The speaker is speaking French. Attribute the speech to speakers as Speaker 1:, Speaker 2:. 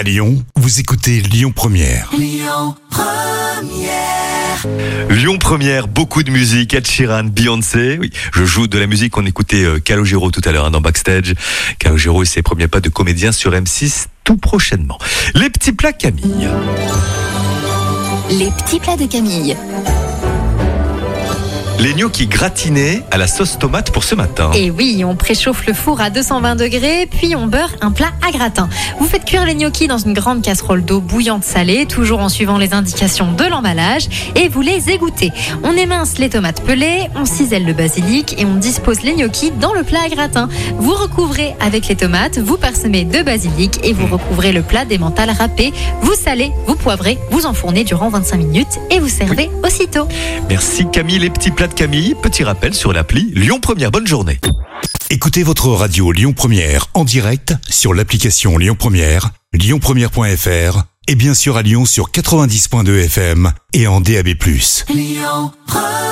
Speaker 1: À Lyon, vous écoutez Lyon Première.
Speaker 2: Lyon Première, beaucoup de musique, Ed Sheeran, Beyoncé. Oui, je joue de la musique. On écoutait euh, Calogero tout à l'heure hein, dans Backstage. Calogero et ses premiers pas de comédien sur M6 tout prochainement. Les petits plats Camille.
Speaker 3: Les petits plats de Camille.
Speaker 2: Les gnocchis gratinés à la sauce tomate pour ce matin.
Speaker 4: Et oui, on préchauffe le four à 220 degrés, puis on beurre un plat à gratin. Vous faites cuire les gnocchis dans une grande casserole d'eau bouillante salée, toujours en suivant les indications de l'emballage, et vous les égouttez. On émince les tomates pelées, on cisèle le basilic et on dispose les gnocchis dans le plat à gratin. Vous recouvrez avec les tomates, vous parsemez de basilic et vous recouvrez le plat d'emmental râpé. Vous salez, vous poivrez, vous enfournez durant 25 minutes et vous servez aussitôt.
Speaker 2: Merci Camille, les petits plats de Camille. Petit rappel sur l'appli Lyon Première. Bonne journée.
Speaker 1: Écoutez votre radio Lyon Première en direct sur l'application Lyon Première, lyonpremière.fr et bien sûr à Lyon sur 90.2 FM et en DAB+.
Speaker 5: Lyon Première